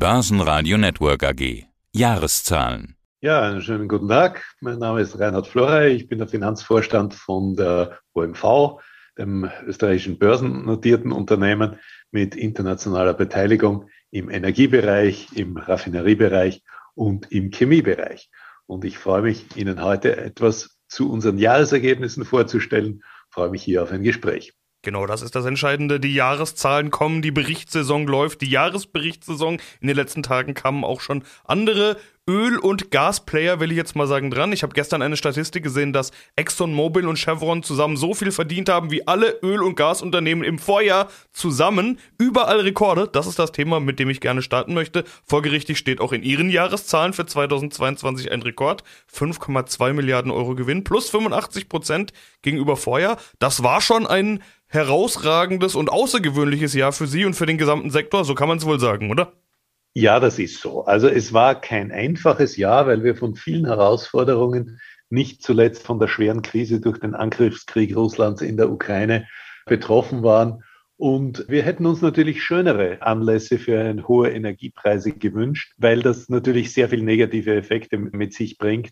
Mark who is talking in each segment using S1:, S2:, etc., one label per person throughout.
S1: Börsenradio Network AG. Jahreszahlen.
S2: Ja, einen schönen guten Tag. Mein Name ist Reinhard Florey. Ich bin der Finanzvorstand von der OMV, dem österreichischen börsennotierten Unternehmen mit internationaler Beteiligung im Energiebereich, im Raffineriebereich und im Chemiebereich. Und ich freue mich, Ihnen heute etwas zu unseren Jahresergebnissen vorzustellen. Ich freue mich hier auf ein Gespräch.
S3: Genau, das ist das Entscheidende. Die Jahreszahlen kommen, die Berichtssaison läuft, die Jahresberichtssaison. In den letzten Tagen kamen auch schon andere Öl- und Gasplayer, will ich jetzt mal sagen, dran. Ich habe gestern eine Statistik gesehen, dass ExxonMobil und Chevron zusammen so viel verdient haben wie alle Öl- und Gasunternehmen im Vorjahr zusammen. Überall Rekorde. Das ist das Thema, mit dem ich gerne starten möchte. Folgerichtig steht auch in Ihren Jahreszahlen für 2022 ein Rekord. 5,2 Milliarden Euro Gewinn plus 85 Prozent gegenüber Vorjahr. Das war schon ein herausragendes und außergewöhnliches Jahr für Sie und für den gesamten Sektor. So kann man es wohl sagen, oder?
S2: Ja, das ist so. Also es war kein einfaches Jahr, weil wir von vielen Herausforderungen, nicht zuletzt von der schweren Krise durch den Angriffskrieg Russlands in der Ukraine betroffen waren. Und wir hätten uns natürlich schönere Anlässe für hohe Energiepreise gewünscht, weil das natürlich sehr viel negative Effekte mit sich bringt.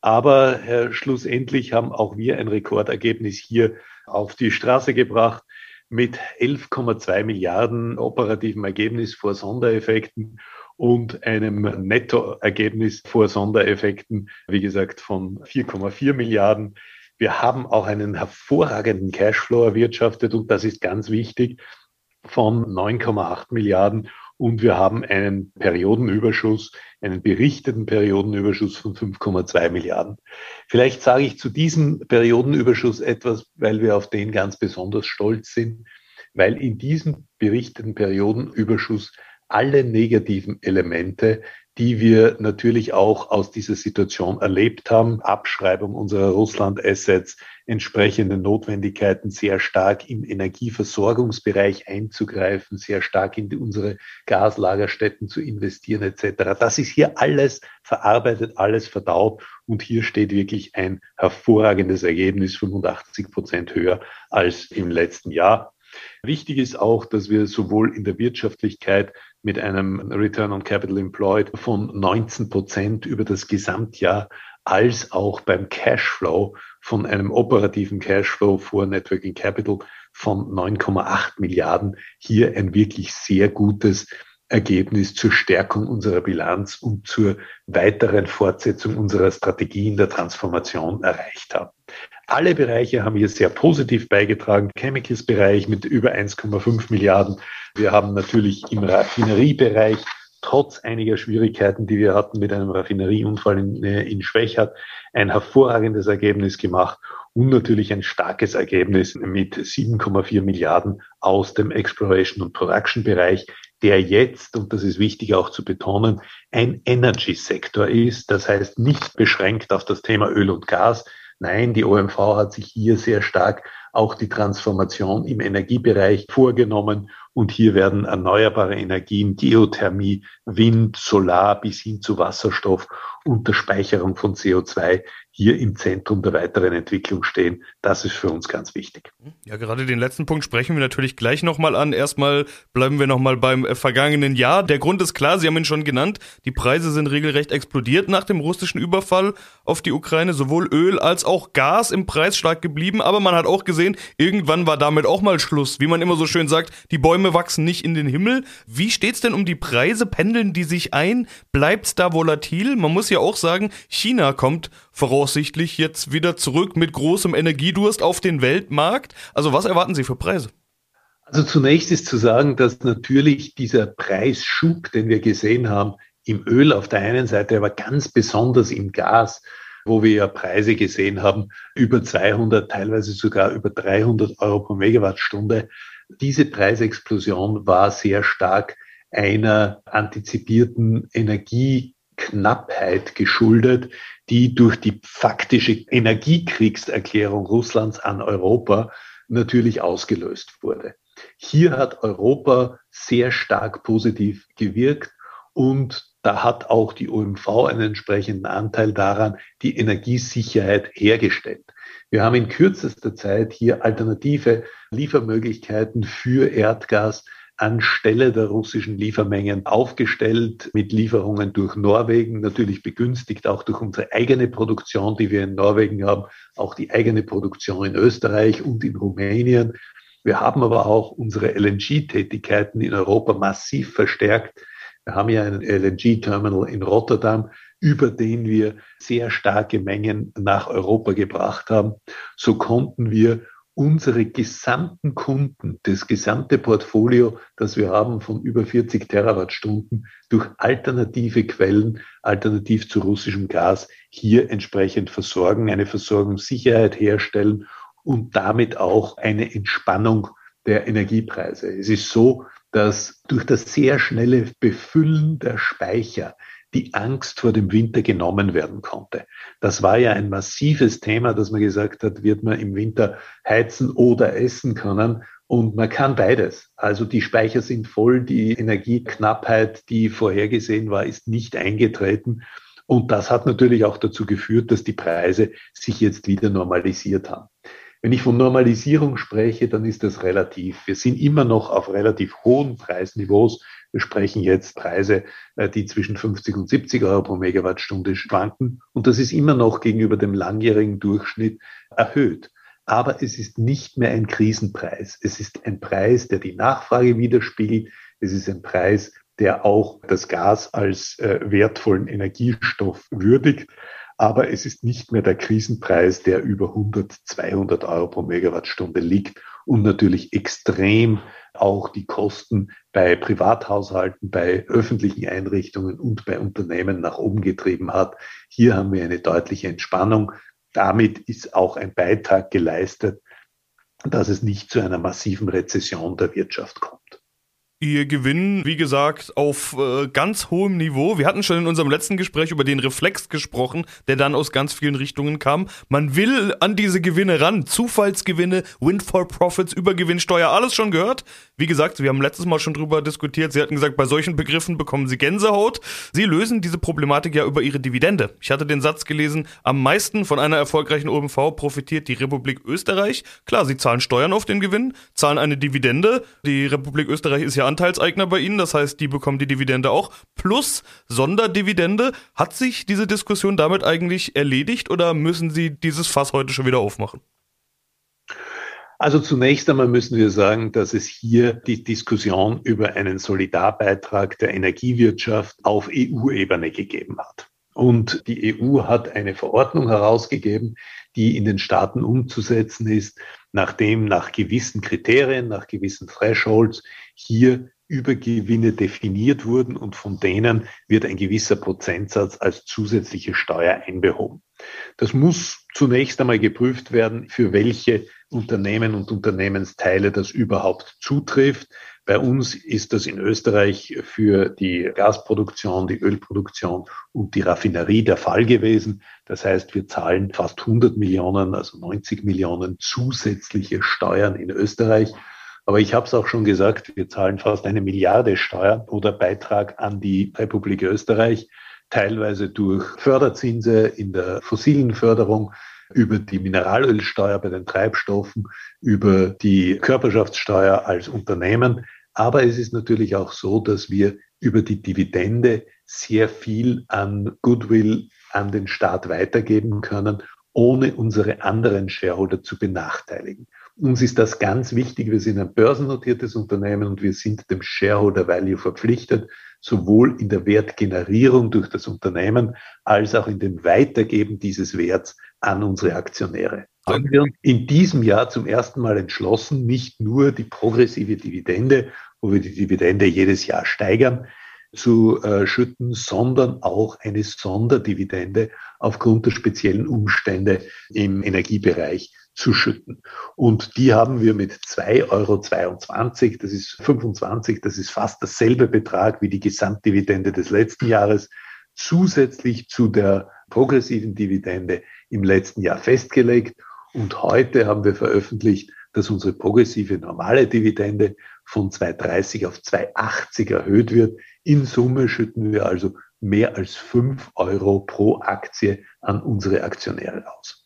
S2: Aber äh, schlussendlich haben auch wir ein Rekordergebnis hier auf die Straße gebracht mit 11,2 Milliarden operativen Ergebnis vor Sondereffekten und einem Nettoergebnis vor Sondereffekten, wie gesagt, von 4,4 Milliarden. Wir haben auch einen hervorragenden Cashflow erwirtschaftet und das ist ganz wichtig von 9,8 Milliarden und wir haben einen Periodenüberschuss, einen berichteten Periodenüberschuss von 5,2 Milliarden. Vielleicht sage ich zu diesem Periodenüberschuss etwas, weil wir auf den ganz besonders stolz sind, weil in diesem berichteten Periodenüberschuss alle negativen Elemente die wir natürlich auch aus dieser Situation erlebt haben. Abschreibung unserer Russland-Assets, entsprechende Notwendigkeiten, sehr stark im Energieversorgungsbereich einzugreifen, sehr stark in unsere Gaslagerstätten zu investieren etc. Das ist hier alles verarbeitet, alles verdaut und hier steht wirklich ein hervorragendes Ergebnis, 85 Prozent höher als im letzten Jahr. Wichtig ist auch, dass wir sowohl in der Wirtschaftlichkeit mit einem Return on Capital Employed von 19 Prozent über das Gesamtjahr als auch beim Cashflow von einem operativen Cashflow vor Networking Capital von 9,8 Milliarden hier ein wirklich sehr gutes Ergebnis zur Stärkung unserer Bilanz und zur weiteren Fortsetzung unserer Strategie in der Transformation erreicht haben. Alle Bereiche haben hier sehr positiv beigetragen. Chemicals-Bereich mit über 1,5 Milliarden. Wir haben natürlich im Raffineriebereich trotz einiger Schwierigkeiten, die wir hatten mit einem Raffinerieunfall in, in Schwächert, ein hervorragendes Ergebnis gemacht und natürlich ein starkes Ergebnis mit 7,4 Milliarden aus dem Exploration und Production Bereich, der jetzt, und das ist wichtig auch zu betonen, ein Energy-Sektor ist. Das heißt nicht beschränkt auf das Thema Öl und Gas, Nein, die OMV hat sich hier sehr stark auch die Transformation im Energiebereich vorgenommen und hier werden erneuerbare Energien, Geothermie, Wind, Solar bis hin zu Wasserstoff und der Speicherung von CO2 hier im Zentrum der weiteren Entwicklung stehen. Das ist für uns ganz wichtig.
S3: Ja, gerade den letzten Punkt sprechen wir natürlich gleich nochmal an. Erstmal bleiben wir nochmal beim äh, vergangenen Jahr. Der Grund ist klar, Sie haben ihn schon genannt. Die Preise sind regelrecht explodiert nach dem russischen Überfall auf die Ukraine. Sowohl Öl als auch Gas im Preis stark geblieben. Aber man hat auch gesehen, irgendwann war damit auch mal Schluss. Wie man immer so schön sagt, die Bäume wachsen nicht in den Himmel. Wie steht's denn um die Preise? Pendeln die sich ein? Bleibt's da volatil? Man muss ja auch sagen, China kommt voraussichtlich jetzt wieder zurück mit großem Energiedurst auf den Weltmarkt. Also was erwarten Sie für Preise?
S2: Also zunächst ist zu sagen, dass natürlich dieser Preisschub, den wir gesehen haben, im Öl auf der einen Seite, aber ganz besonders im Gas, wo wir ja Preise gesehen haben, über 200, teilweise sogar über 300 Euro pro Megawattstunde. Diese Preisexplosion war sehr stark einer antizipierten Energieknappheit geschuldet, die durch die faktische Energiekriegserklärung Russlands an Europa natürlich ausgelöst wurde. Hier hat Europa sehr stark positiv gewirkt und da hat auch die OMV einen entsprechenden Anteil daran, die Energiesicherheit hergestellt. Wir haben in kürzester Zeit hier alternative Liefermöglichkeiten für Erdgas anstelle der russischen Liefermengen aufgestellt mit Lieferungen durch Norwegen, natürlich begünstigt auch durch unsere eigene Produktion, die wir in Norwegen haben, auch die eigene Produktion in Österreich und in Rumänien. Wir haben aber auch unsere LNG-Tätigkeiten in Europa massiv verstärkt. Wir haben ja einen LNG-Terminal in Rotterdam, über den wir sehr starke Mengen nach Europa gebracht haben. So konnten wir unsere gesamten Kunden, das gesamte Portfolio, das wir haben von über 40 Terawattstunden durch alternative Quellen, alternativ zu russischem Gas, hier entsprechend versorgen, eine Versorgungssicherheit herstellen und damit auch eine Entspannung der Energiepreise. Es ist so, dass durch das sehr schnelle Befüllen der Speicher die Angst vor dem Winter genommen werden konnte. Das war ja ein massives Thema, dass man gesagt hat, wird man im Winter heizen oder essen können. Und man kann beides. Also die Speicher sind voll, die Energieknappheit, die vorhergesehen war, ist nicht eingetreten. Und das hat natürlich auch dazu geführt, dass die Preise sich jetzt wieder normalisiert haben. Wenn ich von Normalisierung spreche, dann ist das relativ. Wir sind immer noch auf relativ hohen Preisniveaus. Wir sprechen jetzt Preise, äh, die zwischen 50 und 70 Euro pro Megawattstunde schwanken. Und das ist immer noch gegenüber dem langjährigen Durchschnitt erhöht. Aber es ist nicht mehr ein Krisenpreis. Es ist ein Preis, der die Nachfrage widerspiegelt. Es ist ein Preis, der auch das Gas als äh, wertvollen Energiestoff würdigt aber es ist nicht mehr der Krisenpreis, der über 100, 200 Euro pro Megawattstunde liegt und natürlich extrem auch die Kosten bei Privathaushalten, bei öffentlichen Einrichtungen und bei Unternehmen nach oben getrieben hat. Hier haben wir eine deutliche Entspannung. Damit ist auch ein Beitrag geleistet, dass es nicht zu einer massiven Rezession der Wirtschaft kommt.
S3: Ihr Gewinn, wie gesagt, auf äh, ganz hohem Niveau. Wir hatten schon in unserem letzten Gespräch über den Reflex gesprochen, der dann aus ganz vielen Richtungen kam. Man will an diese Gewinne ran. Zufallsgewinne, Windfall Profits, Übergewinnsteuer, alles schon gehört. Wie gesagt, wir haben letztes Mal schon drüber diskutiert. Sie hatten gesagt, bei solchen Begriffen bekommen Sie Gänsehaut. Sie lösen diese Problematik ja über Ihre Dividende. Ich hatte den Satz gelesen, am meisten von einer erfolgreichen OMV profitiert die Republik Österreich. Klar, Sie zahlen Steuern auf den Gewinn, zahlen eine Dividende. Die Republik Österreich ist ja Anteilseigner bei Ihnen, das heißt, die bekommen die Dividende auch, plus Sonderdividende. Hat sich diese Diskussion damit eigentlich erledigt oder müssen Sie dieses Fass heute schon wieder aufmachen?
S2: Also zunächst einmal müssen wir sagen, dass es hier die Diskussion über einen Solidarbeitrag der Energiewirtschaft auf EU-Ebene gegeben hat. Und die EU hat eine Verordnung herausgegeben, die in den Staaten umzusetzen ist, nachdem nach gewissen Kriterien, nach gewissen Thresholds hier Übergewinne definiert wurden und von denen wird ein gewisser Prozentsatz als zusätzliche Steuer einbehoben. Das muss zunächst einmal geprüft werden, für welche Unternehmen und Unternehmensteile das überhaupt zutrifft. Bei uns ist das in Österreich für die Gasproduktion, die Ölproduktion und die Raffinerie der Fall gewesen. Das heißt, wir zahlen fast 100 Millionen, also 90 Millionen zusätzliche Steuern in Österreich. Aber ich habe es auch schon gesagt, wir zahlen fast eine Milliarde Steuer oder Beitrag an die Republik Österreich, teilweise durch Förderzinse in der fossilen Förderung, über die Mineralölsteuer bei den Treibstoffen, über die Körperschaftssteuer als Unternehmen. Aber es ist natürlich auch so, dass wir über die Dividende sehr viel an Goodwill an den Staat weitergeben können, ohne unsere anderen Shareholder zu benachteiligen. Uns ist das ganz wichtig. Wir sind ein börsennotiertes Unternehmen und wir sind dem Shareholder Value verpflichtet, sowohl in der Wertgenerierung durch das Unternehmen als auch in dem Weitergeben dieses Werts an unsere Aktionäre haben wir in diesem Jahr zum ersten Mal entschlossen, nicht nur die progressive Dividende, wo wir die Dividende jedes Jahr steigern, zu äh, schütten, sondern auch eine Sonderdividende aufgrund der speziellen Umstände im Energiebereich zu schütten. Und die haben wir mit 2,22 Euro, das ist 25, das ist fast dasselbe Betrag wie die Gesamtdividende des letzten Jahres, zusätzlich zu der progressiven Dividende im letzten Jahr festgelegt. Und heute haben wir veröffentlicht, dass unsere progressive normale Dividende von 2,30 auf 2,80 erhöht wird. In Summe schütten wir also mehr als 5 Euro pro Aktie an unsere Aktionäre aus.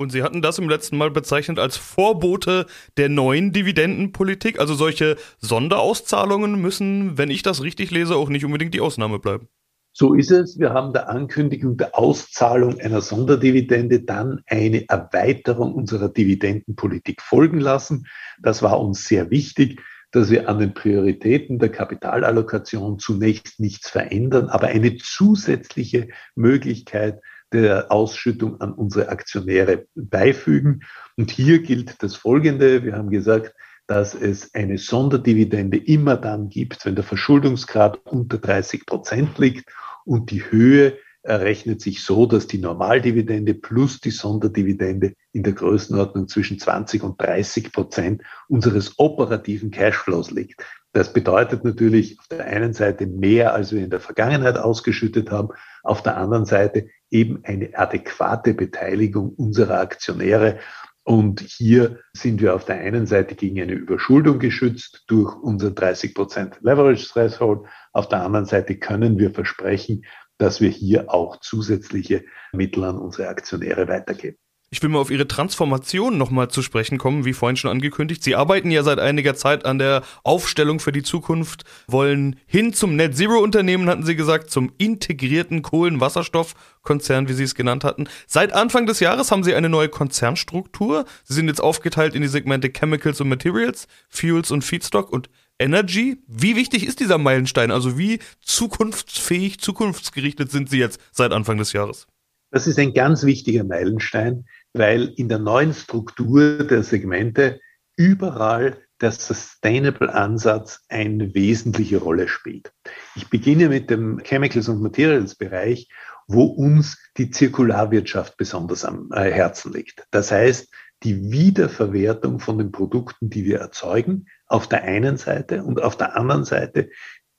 S3: Und Sie hatten das im letzten Mal bezeichnet als Vorbote der neuen Dividendenpolitik. Also solche Sonderauszahlungen müssen, wenn ich das richtig lese, auch nicht unbedingt die Ausnahme bleiben.
S2: So ist es. Wir haben der Ankündigung der Auszahlung einer Sonderdividende dann eine Erweiterung unserer Dividendenpolitik folgen lassen. Das war uns sehr wichtig, dass wir an den Prioritäten der Kapitalallokation zunächst nichts verändern, aber eine zusätzliche Möglichkeit der Ausschüttung an unsere Aktionäre beifügen. Und hier gilt das Folgende. Wir haben gesagt, dass es eine Sonderdividende immer dann gibt, wenn der Verschuldungsgrad unter 30 Prozent liegt und die Höhe errechnet sich so, dass die Normaldividende plus die Sonderdividende in der Größenordnung zwischen 20 und 30 Prozent unseres operativen Cashflows liegt. Das bedeutet natürlich auf der einen Seite mehr, als wir in der Vergangenheit ausgeschüttet haben, auf der anderen Seite eben eine adäquate Beteiligung unserer Aktionäre. Und hier sind wir auf der einen Seite gegen eine Überschuldung geschützt durch unser 30% Leverage Threshold. Auf der anderen Seite können wir versprechen, dass wir hier auch zusätzliche Mittel an unsere Aktionäre weitergeben.
S3: Ich will mal auf Ihre Transformation nochmal zu sprechen kommen, wie vorhin schon angekündigt. Sie arbeiten ja seit einiger Zeit an der Aufstellung für die Zukunft, wollen hin zum Net Zero Unternehmen, hatten Sie gesagt, zum integrierten Kohlenwasserstoffkonzern, wie Sie es genannt hatten. Seit Anfang des Jahres haben Sie eine neue Konzernstruktur. Sie sind jetzt aufgeteilt in die Segmente Chemicals und Materials, Fuels und Feedstock und Energy. Wie wichtig ist dieser Meilenstein? Also wie zukunftsfähig, zukunftsgerichtet sind Sie jetzt seit Anfang des Jahres?
S2: Das ist ein ganz wichtiger Meilenstein, weil in der neuen Struktur der Segmente überall der Sustainable-Ansatz eine wesentliche Rolle spielt. Ich beginne mit dem Chemicals- und Materials-Bereich, wo uns die Zirkularwirtschaft besonders am äh, Herzen liegt. Das heißt, die Wiederverwertung von den Produkten, die wir erzeugen, auf der einen Seite und auf der anderen Seite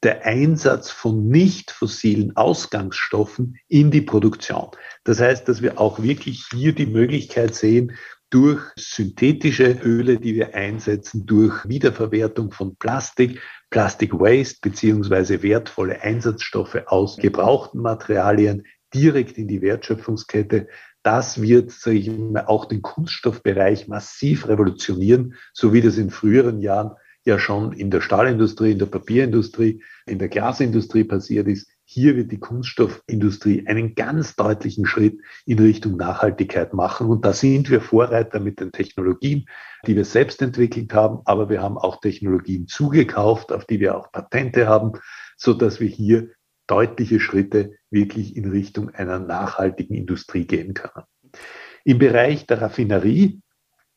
S2: der Einsatz von nicht fossilen Ausgangsstoffen in die Produktion. Das heißt, dass wir auch wirklich hier die Möglichkeit sehen, durch synthetische Öle, die wir einsetzen, durch Wiederverwertung von Plastik, Plastic Waste beziehungsweise wertvolle Einsatzstoffe aus gebrauchten Materialien direkt in die Wertschöpfungskette. Das wird, sage ich mal, auch den Kunststoffbereich massiv revolutionieren, so wie das in früheren Jahren ja schon in der Stahlindustrie, in der Papierindustrie, in der Glasindustrie passiert ist. Hier wird die Kunststoffindustrie einen ganz deutlichen Schritt in Richtung Nachhaltigkeit machen. Und da sind wir Vorreiter mit den Technologien, die wir selbst entwickelt haben. Aber wir haben auch Technologien zugekauft, auf die wir auch Patente haben, so dass wir hier deutliche Schritte wirklich in Richtung einer nachhaltigen Industrie gehen können. Im Bereich der Raffinerie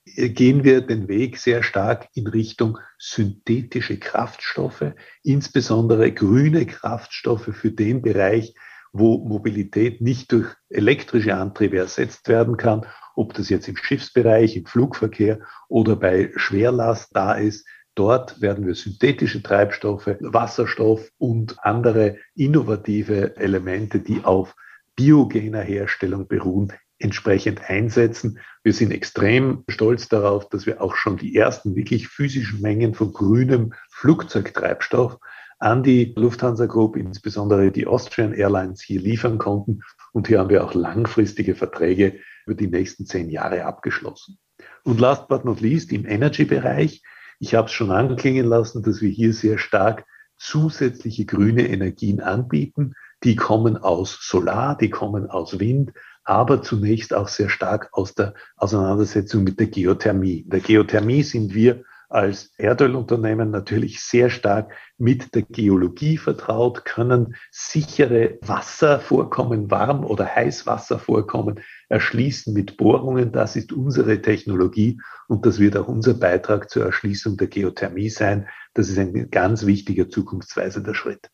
S2: gehen wir den Weg sehr stark in Richtung synthetische Kraftstoffe, insbesondere grüne Kraftstoffe für den Bereich, wo Mobilität nicht durch elektrische Antriebe ersetzt werden kann, ob das jetzt im Schiffsbereich, im Flugverkehr oder bei Schwerlast da ist. Dort werden wir synthetische Treibstoffe, Wasserstoff und andere innovative Elemente, die auf biogener Herstellung beruhen, entsprechend einsetzen. Wir sind extrem stolz darauf, dass wir auch schon die ersten wirklich physischen Mengen von grünem Flugzeugtreibstoff an die Lufthansa Group, insbesondere die Austrian Airlines, hier liefern konnten. Und hier haben wir auch langfristige Verträge über die nächsten zehn Jahre abgeschlossen. Und last but not least im Energy-Bereich. Ich habe es schon anklingen lassen, dass wir hier sehr stark zusätzliche grüne Energien anbieten. Die kommen aus Solar, die kommen aus Wind, aber zunächst auch sehr stark aus der Auseinandersetzung mit der Geothermie. In der Geothermie sind wir als Erdölunternehmen natürlich sehr stark mit der Geologie vertraut, können sichere Wasservorkommen, Warm- oder Heißwasservorkommen erschließen mit Bohrungen. Das ist unsere Technologie und das wird auch unser Beitrag zur Erschließung der Geothermie sein. Das ist ein ganz wichtiger zukunftsweisender Schritt.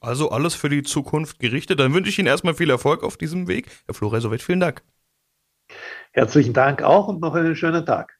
S3: Also alles für die Zukunft gerichtet. Dann wünsche ich Ihnen erstmal viel Erfolg auf diesem Weg. Herr Flore, soweit vielen Dank.
S2: Herzlichen Dank auch und noch einen schönen Tag.